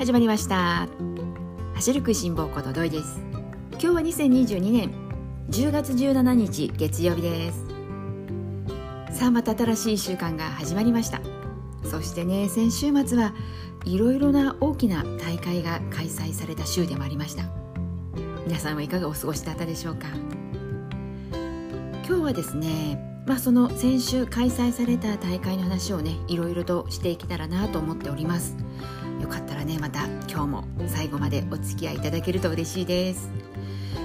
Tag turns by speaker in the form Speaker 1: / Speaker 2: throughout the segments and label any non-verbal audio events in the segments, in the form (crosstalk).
Speaker 1: 始まりました。走る食いしん坊こと土井です。今日は2022年10月17日月曜日です。さあまた新しい週間が始まりました。そしてね先週末はいろいろな大きな大会が開催された週でもありました。皆さんはいかがお過ごしだったでしょうか。今日はですねまあその先週開催された大会の話をねいろいろとしていけたらなと思っております。よかったらねまた今日も最後までお付き合いいただけると嬉しいです。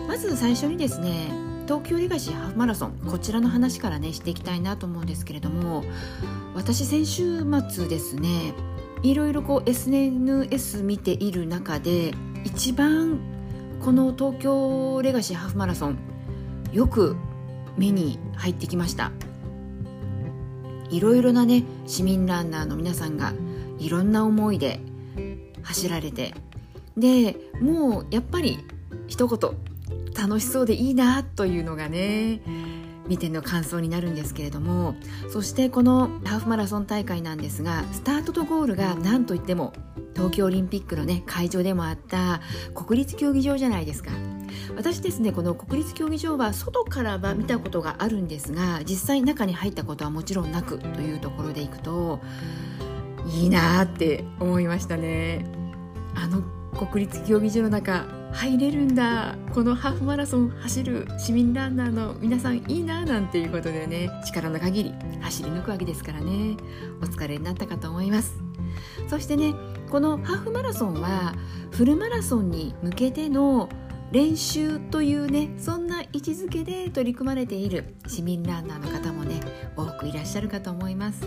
Speaker 1: まず最初にですね東京レガシーハーフマラソンこちらの話からねしていきたいなと思うんですけれども私先週末ですねいろいろこう SNS 見ている中で一番この東京レガシーハーフマラソンよく目に入ってきました。いろいろなね市民ランナーの皆さんがいろんな思いで走られて。でもうやっぱり一言楽しそうでいいなというのがね見ての感想になるんですけれどもそしてこのハーフマラソン大会なんですがスタートとゴールが何といっても東京オリンピックのね会場でもあった国立競技場じゃないですか。私ですねこの国立競技場は外からは見たことがあるんですが実際中に入ったことはもちろんなくというところでいくといいなって思いましたね。あの国立競技場の中入れるんだ。このハーフマラソン走る市民ランナーの皆さんいいななんていうことでね。力の限り走り抜くわけですからね。お疲れになったかと思います。そしてねこのハーフマラソンはフルマラソンに向けての練習というねそんな位置づけで取り組まれている市民ランナーの方もね多くいらっしゃるかと思います。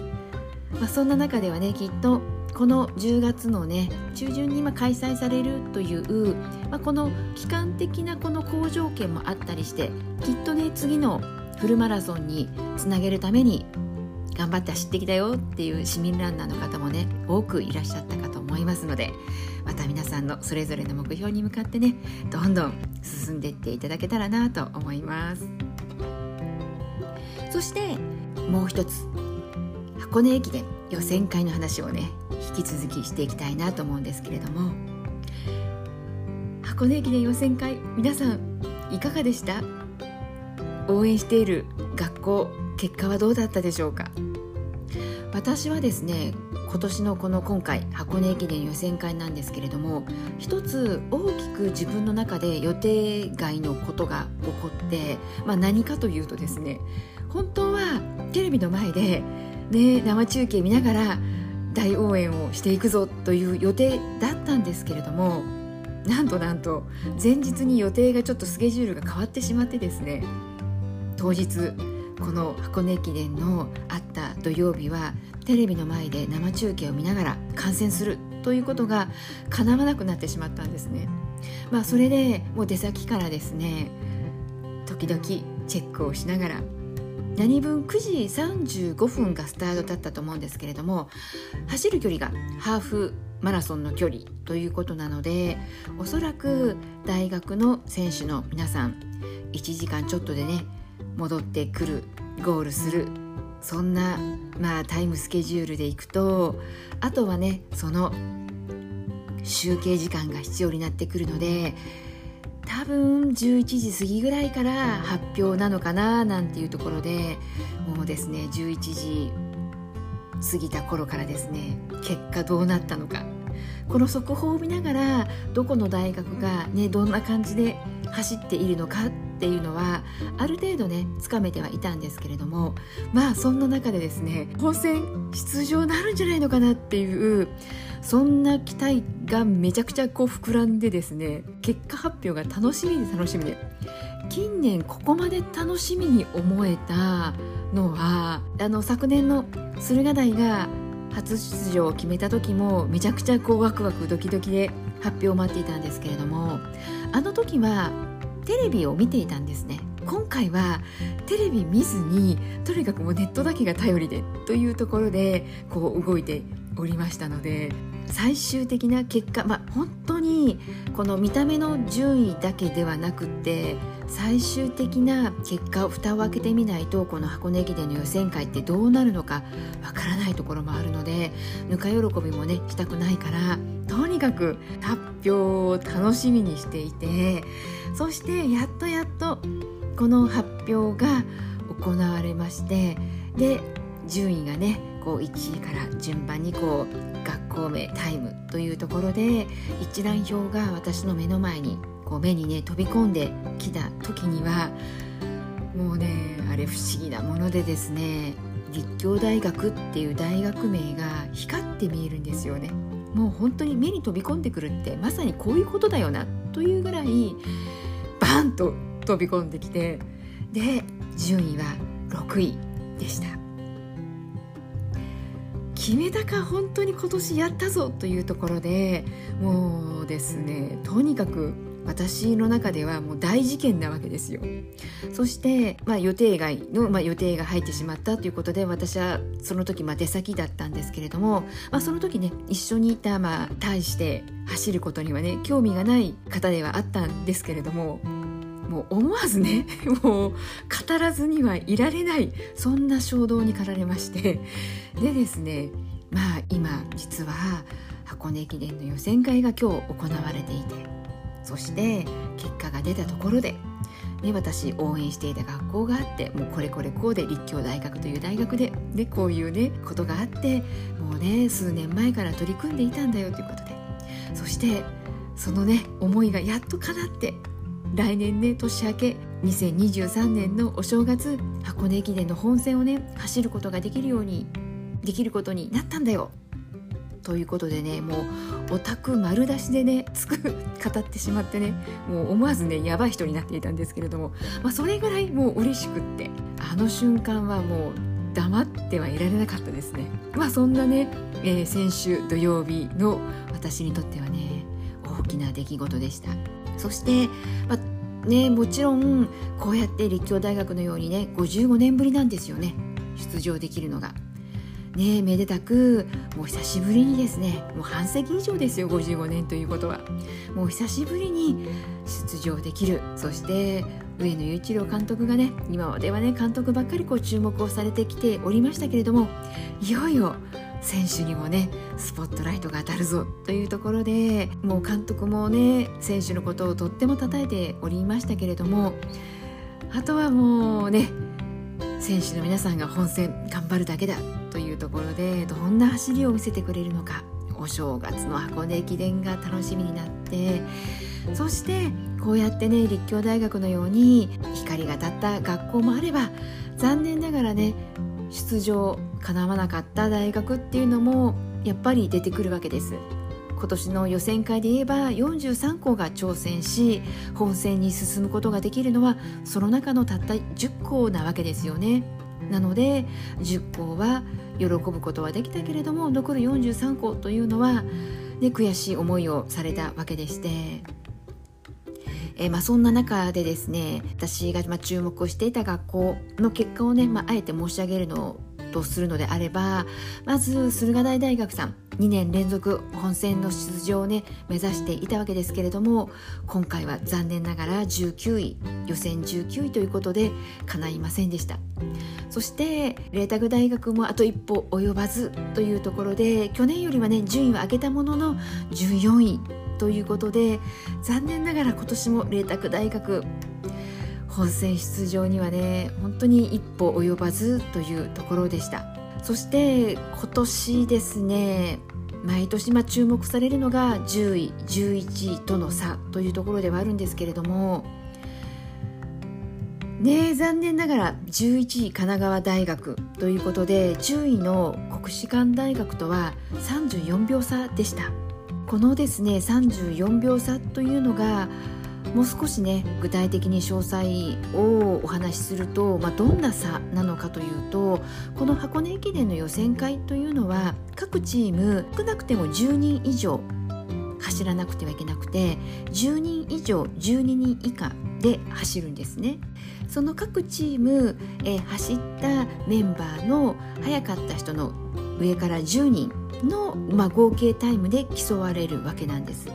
Speaker 1: まあ、そんな中ではねきっとこの10月のね中旬に今開催されるという、まあ、この期間的なこの好条件もあったりしてきっとね次のフルマラソンにつなげるために頑張って走ってきたよっていう市民ランナーの方もね多くいらっしゃったかと思いますのでまた皆さんのそれぞれの目標に向かってねどんどん進んでいっていただけたらなと思います。そしてもう一つ箱根駅伝予選会の話をね引き続きしていきたいなと思うんですけれども。箱根駅伝予選会皆さんいかがでした？応援している学校結果はどうだったでしょうか？私はですね今年のこの今回箱根駅伝予選会なんですけれども一つ大きく自分の中で予定外のことが起こって、まあ、何かというとですね本当はテレビの前でね、生中継見ながら大応援をしていくぞという予定だったんですけれどもなんとなんと前日に予定がちょっとスケジュールが変わってしまってですね当日この箱根駅伝のあった土曜日はテレビの前で生中継を見ながら観戦するということが叶わなくなってしまったんですね。まあ、それでもう出先からですね時々チェックをしながら何分？9時35分がスタートだったと思うんですけれども走る距離がハーフマラソンの距離ということなのでおそらく大学の選手の皆さん1時間ちょっとでね戻ってくるゴールするそんな、まあ、タイムスケジュールでいくとあとはねその集計時間が必要になってくるので多分11時過ぎぐらいから発表なのかななんていうところでもうですね11時過ぎた頃からですね結果どうなったのか。この速報を見ながらどこの大学がねどんな感じで走っているのかっっていうのはある程度ねつかめてはいたんですけれどもまあそんな中でですね本戦出場になるんじゃないのかなっていうそんな期待がめちゃくちゃこう膨らんでですね結果発表が楽しみで楽しみで近年ここまで楽しみに思えたのはあの昨年の駿河台が初出場を決めた時もめちゃくちゃこうワクワクドキドキで発表を待っていたんですけれどもあの時はテレビを見ていたんですね。今回はテレビ見ずにとにかくもうネットだけが頼りでというところでこう動いておりましたので最終的な結果、まあ、本当にこの見た目の順位だけではなくって最終的な結果を蓋を開けてみないとこの箱根駅伝の予選会ってどうなるのかわからないところもあるのでぬか喜びもねしたくないからとにかく発表を楽しみにしていてそしてやっとやっとこの発表が行われましてで順位がねこう1位から順番にこう学校名タイムというところで一覧表が私の目の前にこう目にね飛び込んできた時にはもうねあれ不思議なものでですね立教大学っていう大学名が光って見えるんですよね。もう本当に目に飛び込んでくるってまさにこういうことだよなというぐらいバンと飛び込んできてで順位は6位でした。決めたか本当に今年やったぞというところでもうですねとにかく私の中ではもう大事件なわけですよ。そして、まあ、予定外の、まあ、予定が入ってしまったということで私はその時、まあ、出先だったんですけれども、まあ、その時ね一緒にいた、まあ、対して走ることにはね興味がない方ではあったんですけれどももう思わずね (laughs) もう語らずにはいられないそんな衝動に駆られまして。(laughs) でですねまあ今実は箱根駅伝の予選会が今日行われていてそして結果が出たところで、ね、私応援していた学校があってもうこれこれこうで立教大学という大学ででこういうねことがあってもうね数年前から取り組んでいたんだよということで。そしてそのね思いがやっと叶って来年ね年明け2023年のお正月箱根駅伝の本戦をね走ることができるようにできることになったんだよ。ということでねもうオタク丸出しでねつく語ってしまってねもう思わずねやばい人になっていたんですけれども、まあ、それぐらいもう嬉しくってあの瞬間はもう黙ってはいられなかったですね。まあそんなね、えー、先週土曜日の私にとってはね大きな出来事でした。そして、まあね、もちろんこうやって立教大学のようにね55年ぶりなんですよね。出場できるのが。ねめでたくもう久しぶりにですねもう半世紀以上ですよ55年ということは。もう久しぶりに出場できる。そして上野雄一郎監督がね今まではね監督ばっかりこう注目をされてきておりましたけれどもいよいよ選手にもねスポットライトが当たるぞというところでもう監督もね選手のことをとっても称えておりましたけれどもあとはもうね選手の皆さんが本戦頑張るだけだというところでどんな走りを見せてくれるのかお正月の箱根駅伝が楽しみになってそしてこうやってね立教大学のように光が当たった学校もあれば残念ながらね出場かなわなかった大学っていうのもやっぱり出てくるわけです今年の予選会で言えば43校が挑戦し本戦に進むことができるのはその中のたった10校なわけですよねなので10校は喜ぶことはできたけれども残る43校というのは、ね、悔しい思いをされたわけでして。えー、まあ、そんな中でですね私がま注目をしていた学校の結果をね、まあ、あえて申し上げるのとするのであればまず駿河台大学さん2年連続本戦の出場をね目指していたわけですけれども今回は残念ながら19位予選19位ということで叶いませんでした。そして麗澤大学もあと一歩及ばずというところで去年よりはね順位は上げたものの14位ということで残念ながら今年も麗澤大学本戦出場にはね本当に一歩及ばずというところでした。そして今年ですね毎年ま注目されるのが10位11位との差というところではあるんですけれどもね残念ながら11位神奈川大学ということで10位の国士舘大学とは34秒差でした。このですね34秒差というのがもう少しね具体的に詳細をお話しすると、まあ、どんな差なのかというとこの箱根駅伝の予選会というのは各チーム少なくても10人以上走らなくてはいけなくて10人以上12人以下で走るんですね。その各チーム、え、走ったメンバーの速かった人の上から10人の、まあ、合計タイムで競われるわけなんです。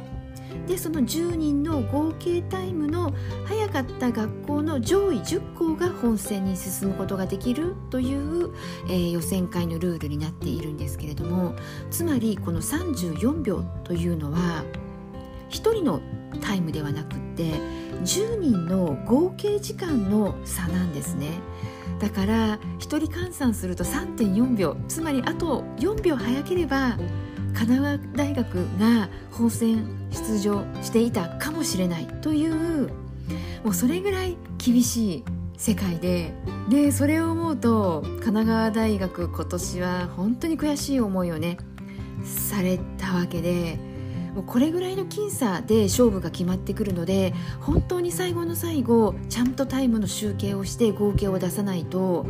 Speaker 1: でその10人の合計タイムの早かった学校の上位10校が本戦に進むことができるという、えー、予選会のルールになっているんですけれどもつまりこの34秒というのは1人のタイムではなくって10人の合計時間の差なんですね。だから1人換算すると3.4秒つまりあと4秒早ければ神奈川大学が本戦出場していたかもしれないというもうそれぐらい厳しい世界ででそれを思うと神奈川大学今年は本当に悔しい思いをねされたわけでもうこれぐらいの僅差で勝負が決まってくるので本当に最後の最後ちゃんとタイムの集計をして合計を出さないと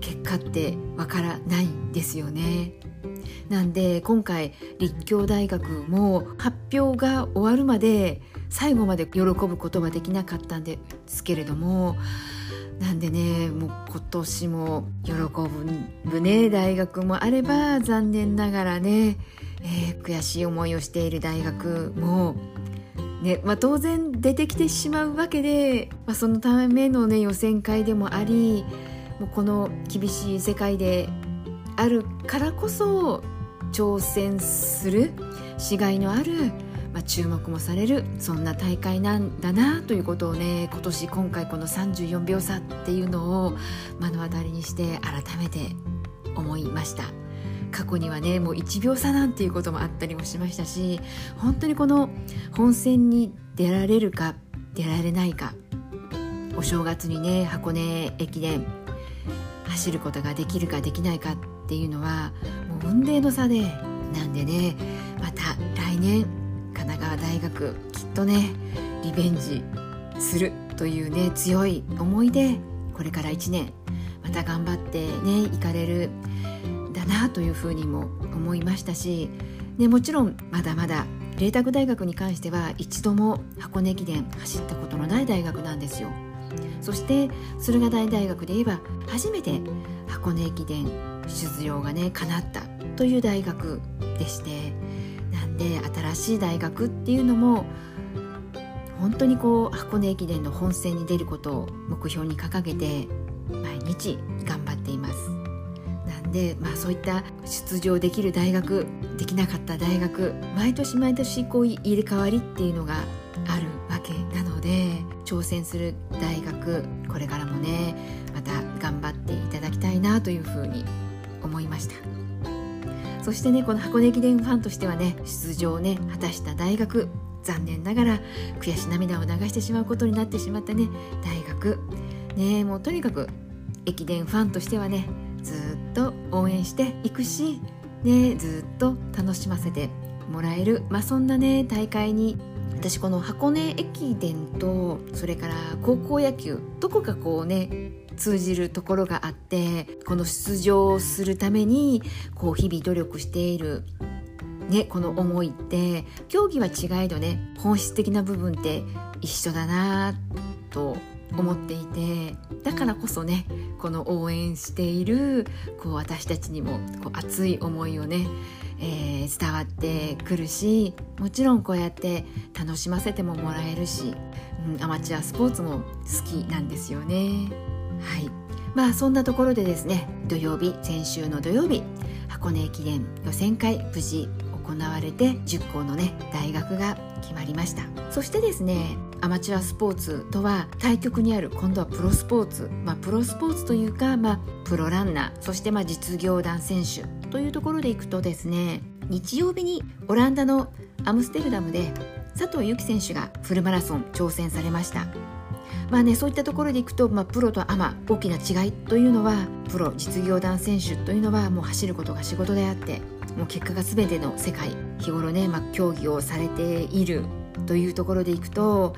Speaker 1: 結果ってわからないんですよね。なんで今回立教大学も発表が終わるまで最後まで喜ぶことはできなかったんですけれどもなんでねもう今年も喜ぶね大学もあれば残念ながらね、えー、悔しい思いをしている大学もねまあ、当然出てきてしまうわけで、まあ、そのための、ね、予選会でもありもうこの厳しい世界であるからこそ挑戦するしがいのある、まあ、注目もされるそんな大会なんだなということをね今年今回この34秒差っていうのを目の当たりにして改めて思いました。過去にはねもう1秒差なんていうこともあったりもしましたし本当にこの本戦に出られるか出られないかお正月にね箱根駅伝走ることができるかできないかっていうのはもう運命の差でなんでねまた来年神奈川大学きっとねリベンジするというね強い思いでこれから1年また頑張ってね行かれるだなというふうにも思いましたし、ね、もちろんまだまだ麗澤大学に関しては一度も箱根駅伝走ったことのない大学なんですよ。そして駿河台大学で言えば初めて箱根駅伝出場がね叶ったという大学でしてなんで新しい大学っていうのも本当にこう箱根駅伝の本戦に出ることを目標に掲げて毎日頑張っています。なんで、まあ、そういった出場できる大学できなかった大学毎年毎年こう入れ替わりっていうのがあるわけなので挑戦する大学これからもねまた頑張っていただきたいなというふうに思いました。そしてねこの箱根駅伝ファンとしてはね出場をね果たした大学残念ながら悔し涙を流してしまうことになってしまったね大学。ねもうとにかく駅伝ファンとしてはねずっと応援していくしねずっと楽しませてもらえる、まあ、そんなね大会に私この箱根駅伝とそれから高校野球どこかこうね通じるところがあってこの出場するためにこう日々努力しているね、この思いって競技は違えどね本質的な部分って一緒だなと思っていてだからこそねこの応援しているこう私たちにもこう熱い思いをねえー、伝わってくるしもちろんこうやって楽しませてももらえるし、うん、アマチュアスポーツも好きなんですよね。はい。まあそんなところでですね土曜日先週の土曜日箱根駅伝予選会無事行われて10校のね大学が決まりました。そしてですねアマチュアスポーツとは対局にある今度はプロスポーツ、まあ、プロスポーツというか、まあ、プロランナー。そしてまあ実業団選手。というところでいくとですね日曜日にオランダのアムステルダムで佐藤悠基選手がフルマラソン挑戦されました。まあねそういったところでいくと、まあ、プロとアマ大きな違いというのはプロ実業団選手というのはもう走ることが仕事であってもう結果が全ての世界日頃ね、まあ、競技をされているというところでいくと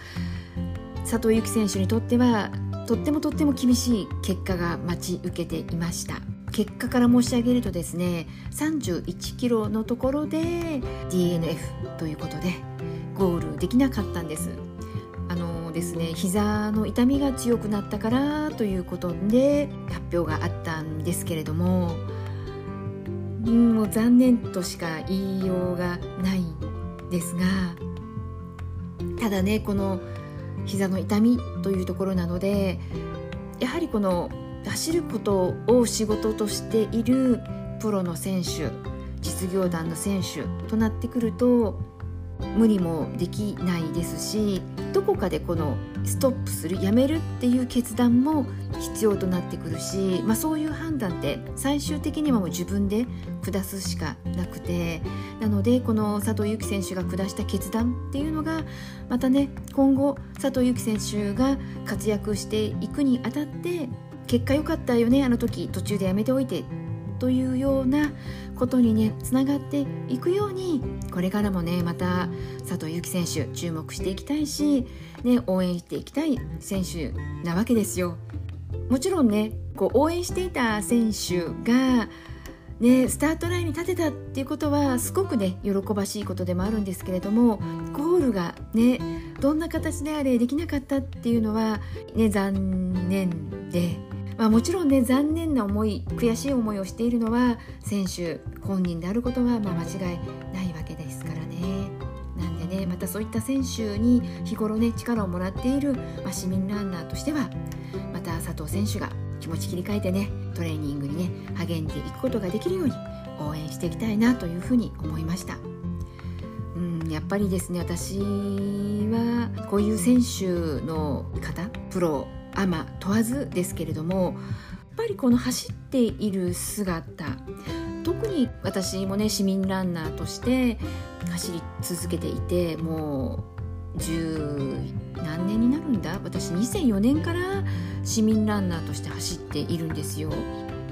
Speaker 1: 佐藤悠基選手にとってはとってもとっても厳しい結果が待ち受けていました。結果から申し上げるとですね31キロのところで DNF ということでゴールできなかったんです。あのですね膝の痛みが強くなったからということで発表があったんですけれどももう残念としか言いようがないんですがただねこの膝の痛みというところなのでやはりこの走ることを仕事としているプロの選手実業団の選手となってくると無理もできないですしどこかでこのストップするやめるっていう決断も必要となってくるし、まあ、そういう判断って最終的にはもう自分で下すしかなくてなのでこの佐藤悠基選手が下した決断っていうのがまたね今後佐藤悠基選手が活躍していくにあたって結果良かったよねあの時途中でやめておいてというようなことにねつながっていくようにこれからもねまた佐藤悠基選手注目していきたいし、ね、応援していきたい選手なわけですよ。もちろんねこう応援していた選手がね、スタートラインに立てたっていうことはすごくね喜ばしいことでもあるんですけれどもゴールがねどんな形であれできなかったっていうのは、ね、残念でまあ、もちろんね残念な思い悔しい思いをしているのは選手本人であることはまあ間違いないわけですからね。なんでねまたそういった選手に日頃ね力をもらっている、まあ、市民ランナーとしてはまた佐藤選手が気持ち切り替えてねトレーニングにね励んでいくことができるように応援していきたいなというふうに思いました。うんやっぱりですね私はこういう選手の方プロアマ問わずですけれどもやっぱりこの走っている姿特に私もね市民ランナーとして走り続けていてもう十何年になるんだ私2004年から市民ランナーとして走っているんですよ。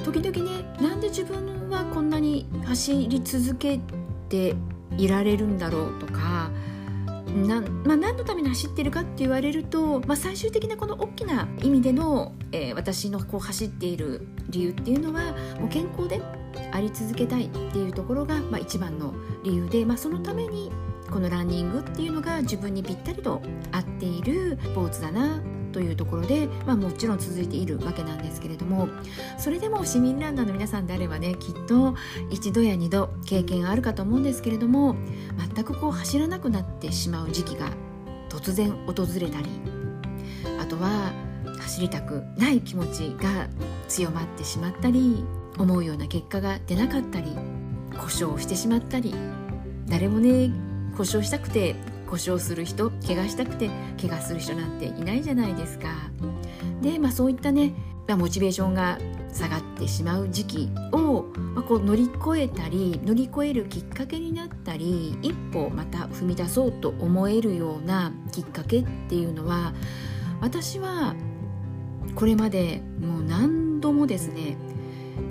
Speaker 1: 時々ねなんで自分はこんなに走り続けていられるんだろうとかなまあ、何のために走ってるかって言われると、まあ、最終的なこの大きな意味での、えー、私のこう走っている理由っていうのはもう健康であり続けたいっていうところが、まあ、一番の理由で、まあ、そのためにこのランニングっていうのが自分にぴったりと合っているスポーツだなというところで、まあ、もちろん続いているわけなんですけれどもそれでも市民ランナーの皆さんであればねきっと一度や二度経験があるかと思うんですけれども全くこう走らなくなってしまう時期が突然訪れたりあとは走りたくない気持ちが強まってしまったり思うような結果が出なかったり故障してしまったり誰もね故障したくて故障する人怪我したくて怪我する人なんていないじゃないですか。で、まあ、そういったね、まあ、モチベーションが下がってしまう時期を、まあ、こう乗り越えたり乗り越えるきっかけになったり一歩また踏み出そうと思えるようなきっかけっていうのは私はこれまでもう何度もですね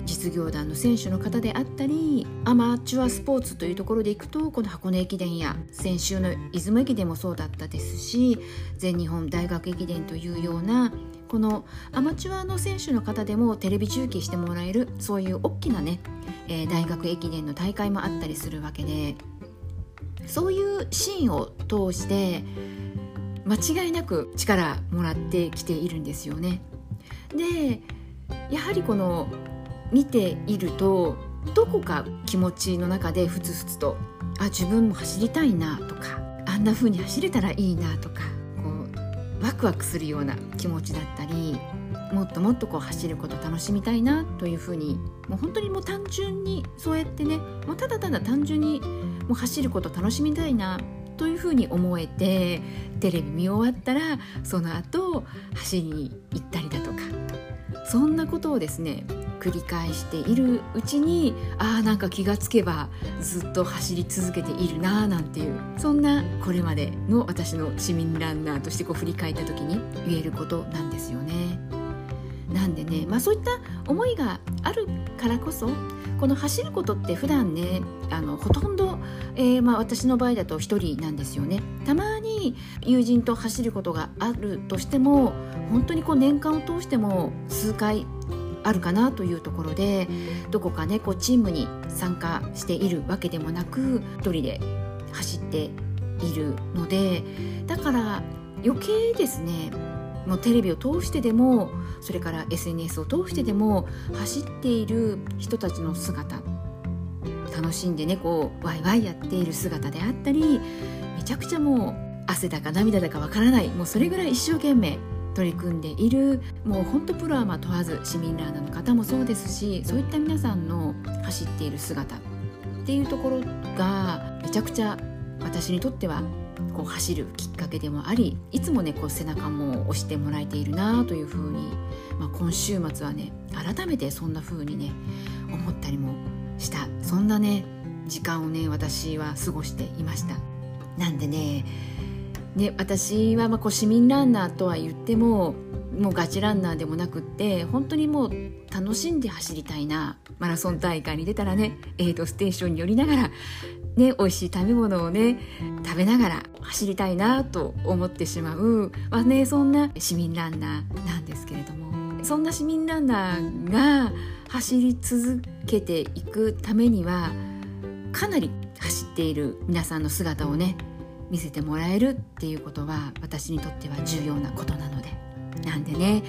Speaker 1: 実業団の選手の方であったりアマチュアスポーツというところでいくとこの箱根駅伝や先週の出雲駅伝もそうだったですし全日本大学駅伝というようなこのアマチュアの選手の方でもテレビ中継してもらえるそういう大きなね、えー、大学駅伝の大会もあったりするわけでそういうシーンを通して間違いなく力もらってきているんですよね。でやはりこの見ているとどこか気持ちの中でふつふつとあ自分も走りたいなとかあんな風に走れたらいいなとかこうワクワクするような気持ちだったりもっともっとこう走ること楽しみたいなというふうにもう本当にもう単純にそうやってねもうただただ単純にもう走ること楽しみたいなというふうに思えてテレビ見終わったらその後走りに行ったりだとかそんなことをですね繰り返しているうちにああなんか気がつけばずっと走り続けているなあなんていうそんなこれまでの私の市民ランナーとしてこう振り返った時に言えることなんですよね。なんでね、まあ、そういった思いがあるからこそこの走ることって普段ねあのほとんど、えー、まあ、私の場合だと1人なんですよね。たまに友人と走ることがあるとしても本当にこう年間を通しても数回あるかなというところでどこかねこうチームに参加しているわけでもなく一人で走っているのでだから余計ですねもうテレビを通してでもそれから SNS を通してでも走っている人たちの姿楽しんでねこうワイワイやっている姿であったりめちゃくちゃもう汗だか涙だかわからないもうそれぐらい一生懸命取り組んでいるもうほんとプロはま問わず市民ランナーの方もそうですしそういった皆さんの走っている姿っていうところがめちゃくちゃ私にとってはこう走るきっかけでもありいつもねこう背中も押してもらえているなというふうに、まあ、今週末はね改めてそんな風にね思ったりもした。そんなね時間をね私は過ごしていました。なんでねね私はまあこう市民ランナーとは言ってももうガチランナーでもなくって本当にもう楽しんで走りたいなマラソン大会に出たらねエイドステーションに寄りながらね、美味しい食べ物をね食べながら走りたいなと思ってしまう、まあね、そんな市民ランナーなんですけれども。そんな市民ランナーが走り続けていくためにはかなり走っている皆さんの姿をね見せてもらえるっていうことは私にとっては重要なことなので。なんでね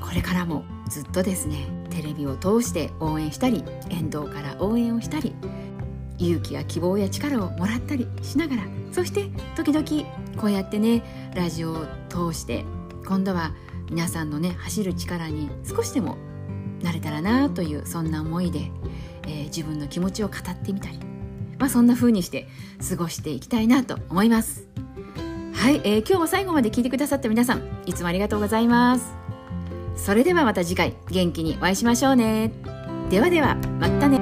Speaker 1: これからもずっとですねテレビを通して応援したり沿道から応援をしたり勇気や希望や力をもらったりしながらそして時々こうやってねラジオを通して今度は皆さんのね走る力に少しでもなれたらなというそんな思いで、えー、自分の気持ちを語ってみたり、まあ、そんな風にして過ごしていきたいなと思います。はい、えー、今日も最後まで聞いてくださった皆さんいつもありがとうございます。それではまた次回元気にお会いしましょうね。ではではまたね。